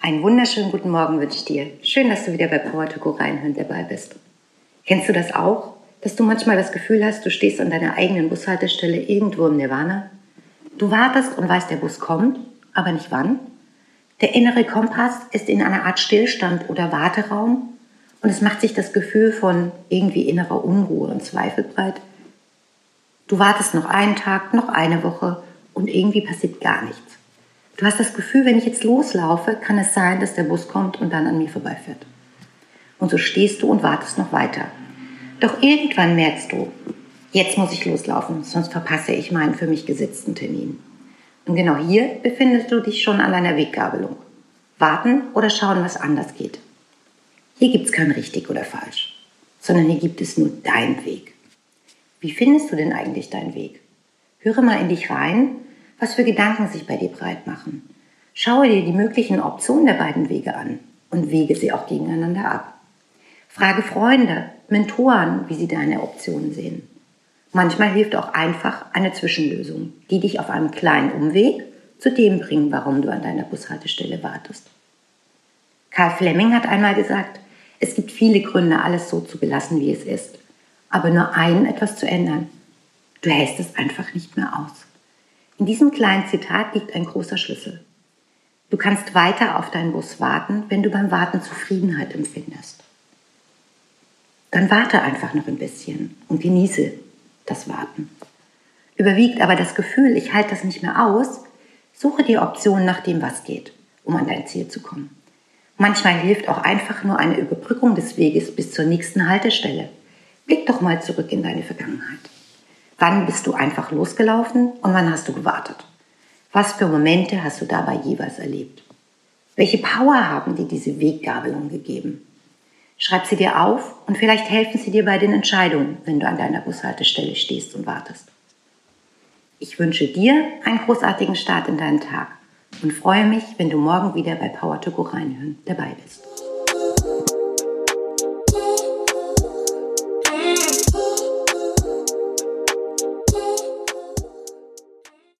Einen wunderschönen guten Morgen wünsche ich dir. Schön, dass du wieder bei Power to Go reinhören dabei bist. Kennst du das auch? Dass du manchmal das Gefühl hast, du stehst an deiner eigenen Bushaltestelle irgendwo im Nirvana? Du wartest und weißt, der Bus kommt, aber nicht wann? Der innere Kompass ist in einer Art Stillstand oder Warteraum und es macht sich das Gefühl von irgendwie innerer Unruhe und Zweifel breit. Du wartest noch einen Tag, noch eine Woche und irgendwie passiert gar nichts. Du hast das Gefühl, wenn ich jetzt loslaufe, kann es sein, dass der Bus kommt und dann an mir vorbeifährt. Und so stehst du und wartest noch weiter. Doch irgendwann merkst du, jetzt muss ich loslaufen, sonst verpasse ich meinen für mich gesetzten Termin. Und genau hier befindest du dich schon an deiner Weggabelung. Warten oder schauen, was anders geht. Hier gibt es kein richtig oder falsch, sondern hier gibt es nur deinen Weg. Wie findest du denn eigentlich deinen Weg? Höre mal in dich rein was für Gedanken sich bei dir breit machen. Schaue dir die möglichen Optionen der beiden Wege an und wege sie auch gegeneinander ab. Frage Freunde, Mentoren, wie sie deine Optionen sehen. Manchmal hilft auch einfach eine Zwischenlösung, die dich auf einem kleinen Umweg zu dem bringt, warum du an deiner Bushaltestelle wartest. Karl Fleming hat einmal gesagt, es gibt viele Gründe, alles so zu belassen, wie es ist, aber nur einen etwas zu ändern. Du hältst es einfach nicht mehr aus. In diesem kleinen Zitat liegt ein großer Schlüssel. Du kannst weiter auf deinen Bus warten, wenn du beim Warten Zufriedenheit empfindest. Dann warte einfach noch ein bisschen und genieße das Warten. Überwiegt aber das Gefühl, ich halte das nicht mehr aus, suche dir Optionen nach dem, was geht, um an dein Ziel zu kommen. Manchmal hilft auch einfach nur eine Überbrückung des Weges bis zur nächsten Haltestelle. Blick doch mal zurück in deine Vergangenheit. Wann bist du einfach losgelaufen und wann hast du gewartet? Was für Momente hast du dabei jeweils erlebt? Welche Power haben dir diese Weggabelung gegeben? Schreib sie dir auf und vielleicht helfen sie dir bei den Entscheidungen, wenn du an deiner Bushaltestelle stehst und wartest. Ich wünsche dir einen großartigen Start in deinen Tag und freue mich, wenn du morgen wieder bei Power to Go reinhören dabei bist.